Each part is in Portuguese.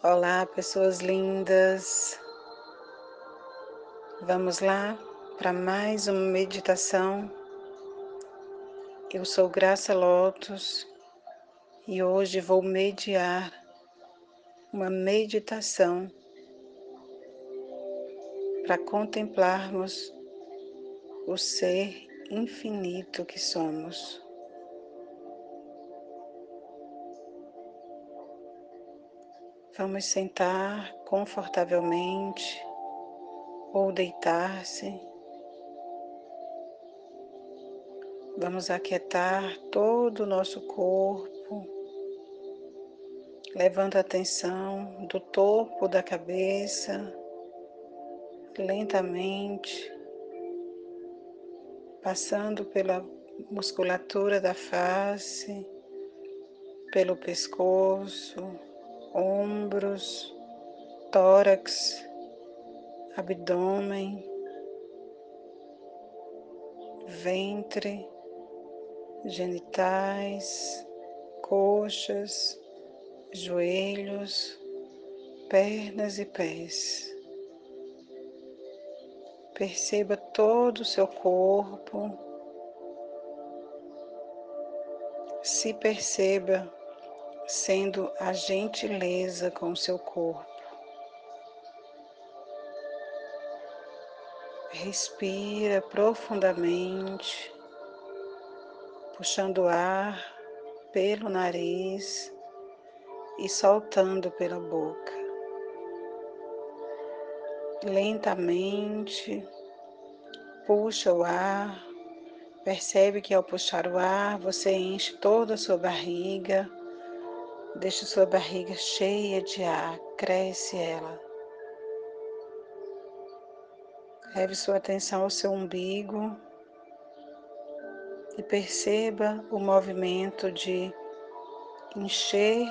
Olá, pessoas lindas. Vamos lá para mais uma meditação. Eu sou Graça Lotus e hoje vou mediar uma meditação para contemplarmos o ser infinito que somos. Vamos sentar confortavelmente ou deitar-se. Vamos aquietar todo o nosso corpo, levando a atenção do topo da cabeça, lentamente, passando pela musculatura da face, pelo pescoço, ombros, tórax, abdômen, ventre, genitais, coxas, joelhos, pernas e pés. Perceba todo o seu corpo. Se perceba sendo a gentileza com seu corpo. Respira profundamente, puxando ar pelo nariz e soltando pela boca. Lentamente, puxa o ar, percebe que ao puxar o ar você enche toda a sua barriga Deixe sua barriga cheia de ar, cresce ela. Leve sua atenção ao seu umbigo e perceba o movimento de encher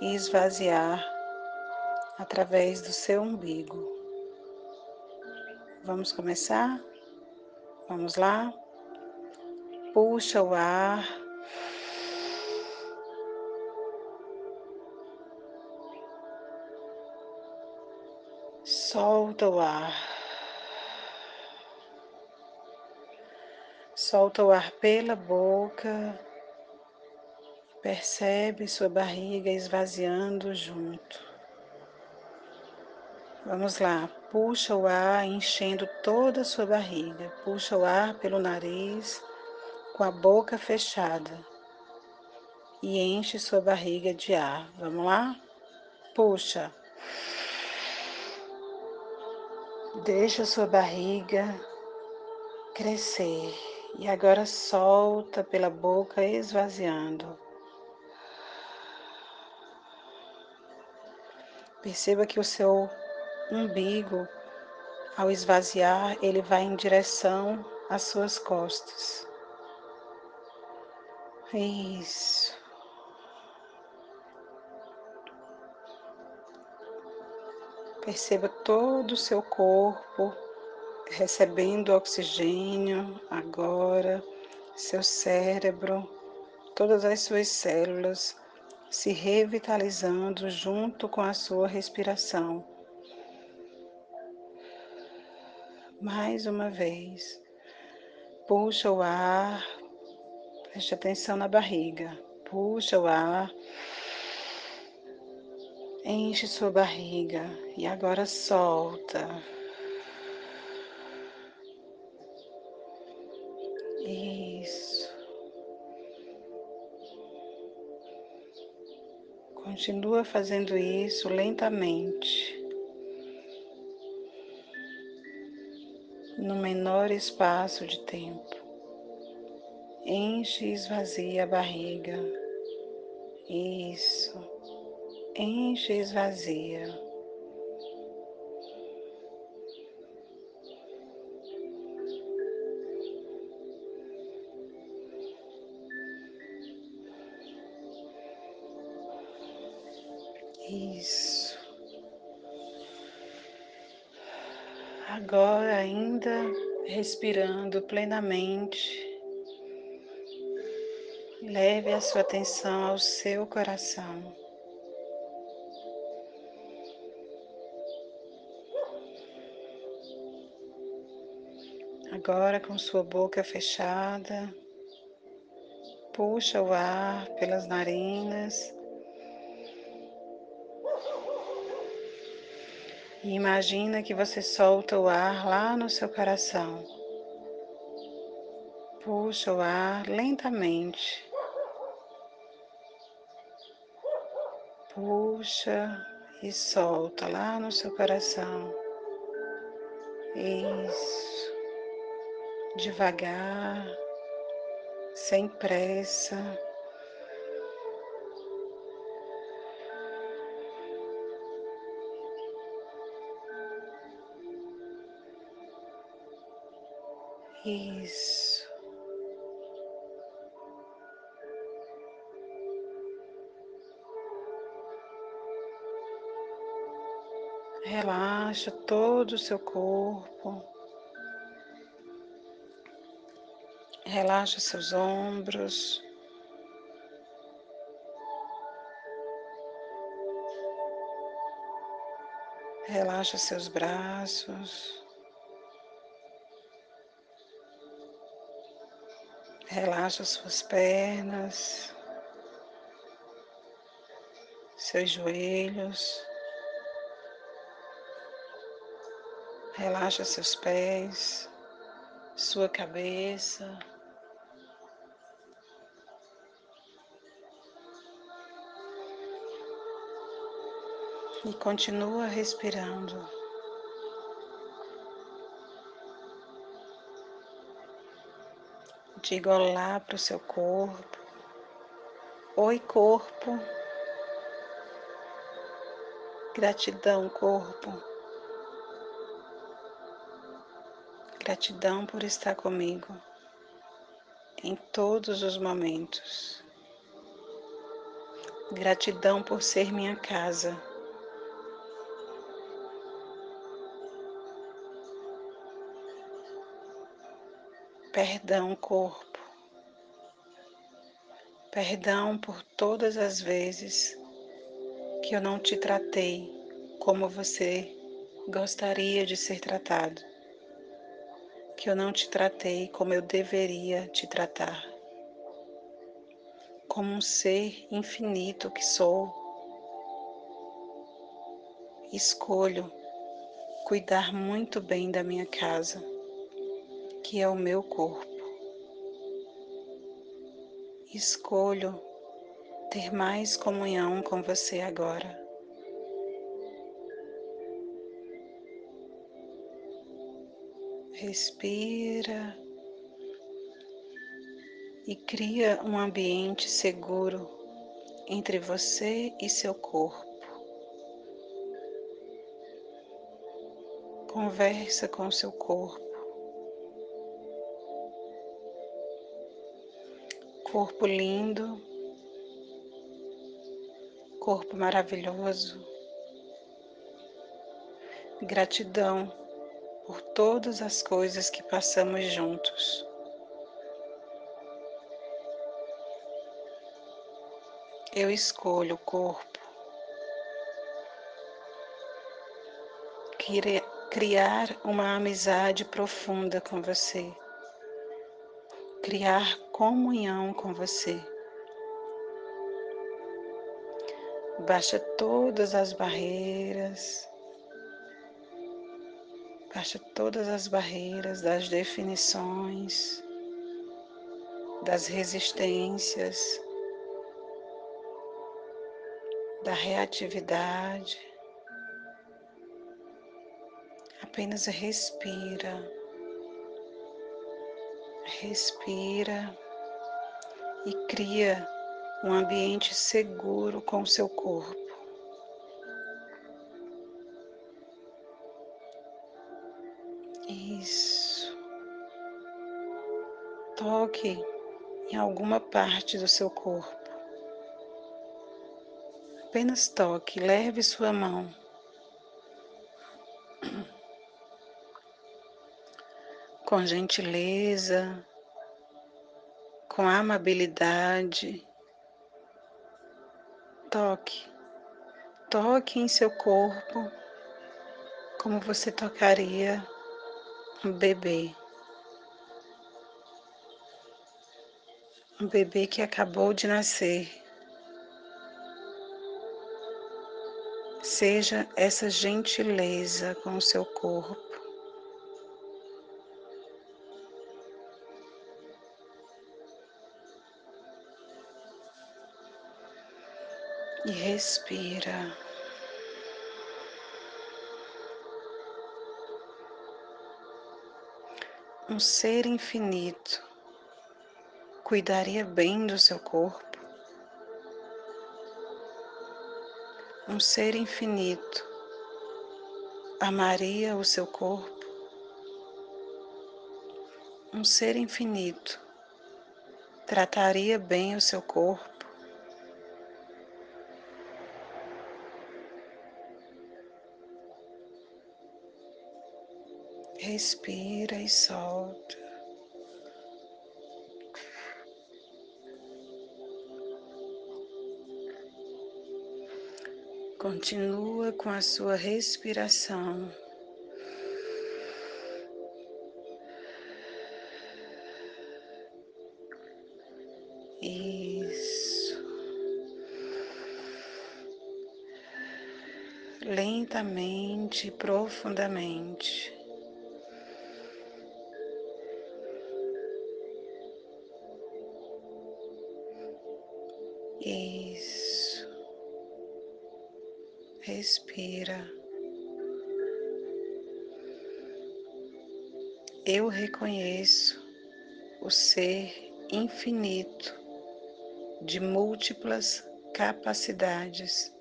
e esvaziar através do seu umbigo. Vamos começar? Vamos lá? Puxa o ar Solta o ar. Solta o ar pela boca. Percebe sua barriga esvaziando junto. Vamos lá. Puxa o ar enchendo toda a sua barriga. Puxa o ar pelo nariz com a boca fechada. E enche sua barriga de ar. Vamos lá? Puxa. Deixa sua barriga crescer e agora solta pela boca, esvaziando. Perceba que o seu umbigo, ao esvaziar, ele vai em direção às suas costas. Isso. Perceba todo o seu corpo recebendo oxigênio agora, seu cérebro, todas as suas células se revitalizando junto com a sua respiração. Mais uma vez, puxa o ar, preste atenção na barriga, puxa o ar Enche sua barriga e agora solta. Isso. Continua fazendo isso lentamente. No menor espaço de tempo. Enche e esvazia a barriga. Isso enche e esvazia. Isso. Agora, ainda respirando plenamente, leve a sua atenção ao seu coração. Agora, com sua boca fechada, puxa o ar pelas narinas e imagina que você solta o ar lá no seu coração. Puxa o ar lentamente. Puxa e solta lá no seu coração. Isso. Devagar, sem pressa. Isso. Relaxa todo o seu corpo. Relaxa seus ombros. Relaxa seus braços. Relaxa suas pernas, seus joelhos. Relaxa seus pés, sua cabeça. E continua respirando. Diga olá para o seu corpo. Oi, corpo. Gratidão, corpo. Gratidão por estar comigo em todos os momentos. Gratidão por ser minha casa. Perdão, corpo. Perdão por todas as vezes que eu não te tratei como você gostaria de ser tratado que eu não te tratei como eu deveria te tratar. Como um ser infinito que sou, escolho cuidar muito bem da minha casa, que é o meu corpo. Escolho ter mais comunhão com você agora. Respira e cria um ambiente seguro entre você e seu corpo. Conversa com seu corpo. Corpo lindo, corpo maravilhoso. Gratidão por todas as coisas que passamos juntos. Eu escolho o corpo, criar uma amizade profunda com você, criar comunhão com você. Baixa todas as barreiras, Baixa todas as barreiras das definições, das resistências, da reatividade. Apenas respira, respira e cria um ambiente seguro com o seu corpo. Isso. Toque em alguma parte do seu corpo. Apenas toque, leve sua mão. Com gentileza, com amabilidade. Toque, toque em seu corpo como você tocaria um bebê. Um bebê que acabou de nascer. Seja essa gentileza com o seu corpo. E respira. Um ser infinito cuidaria bem do seu corpo. Um ser infinito amaria o seu corpo. Um ser infinito trataria bem o seu corpo. Respira e solta. Continua com a sua respiração. Isso. Lentamente, profundamente. Respira. Eu reconheço o ser infinito de múltiplas capacidades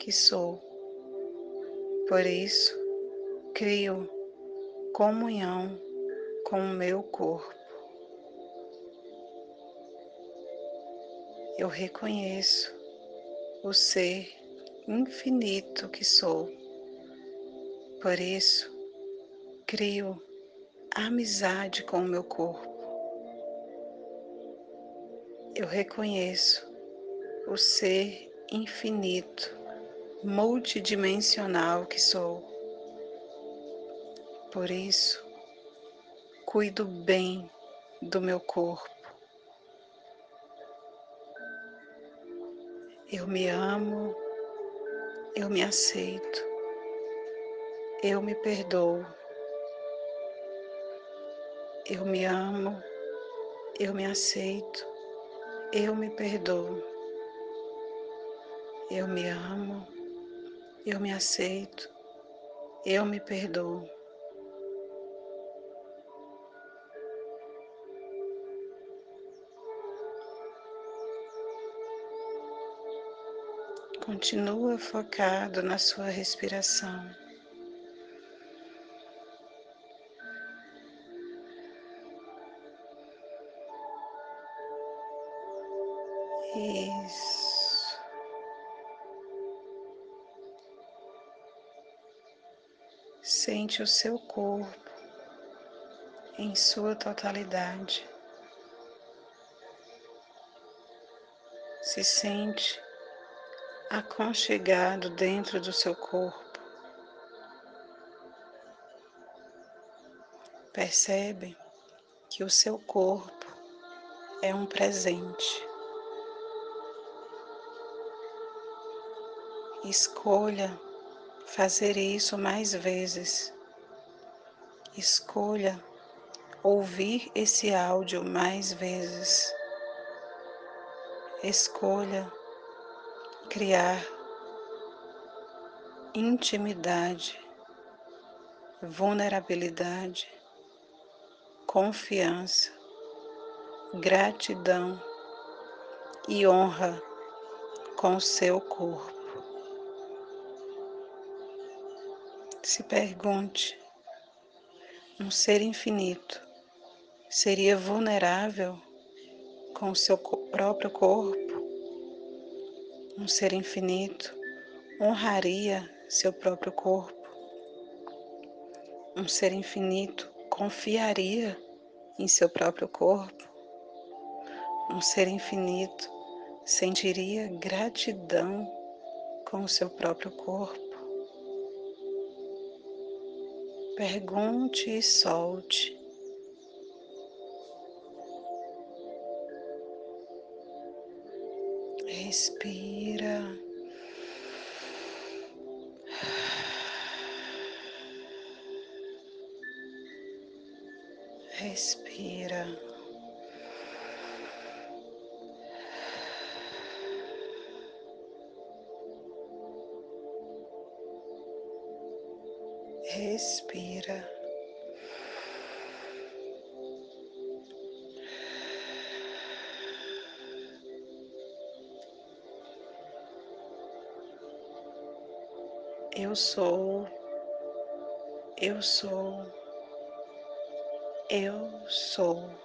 que sou. Por isso, crio comunhão com o meu corpo. eu reconheço o ser infinito que sou. Por isso, crio amizade com o meu corpo. Eu reconheço o ser infinito, multidimensional que sou. Por isso, cuido bem do meu corpo. Eu me amo, eu me aceito, eu me perdoo. Eu me amo, eu me aceito, eu me perdoo. Eu me amo, eu me aceito, eu me perdoo. Continua focado na sua respiração. Isso. Sente o seu corpo em sua totalidade. Se sente aconchegado dentro do seu corpo. Percebe que o seu corpo é um presente. Escolha fazer isso mais vezes. Escolha ouvir esse áudio mais vezes. Escolha criar intimidade, vulnerabilidade, confiança, gratidão e honra com o seu corpo. Se pergunte: um ser infinito seria vulnerável com o seu próprio corpo? Um ser infinito honraria seu próprio corpo. Um ser infinito confiaria em seu próprio corpo. Um ser infinito sentiria gratidão com o seu próprio corpo. Pergunte e solte. Respira. Respira. Respira. Eu sou, eu sou, eu sou.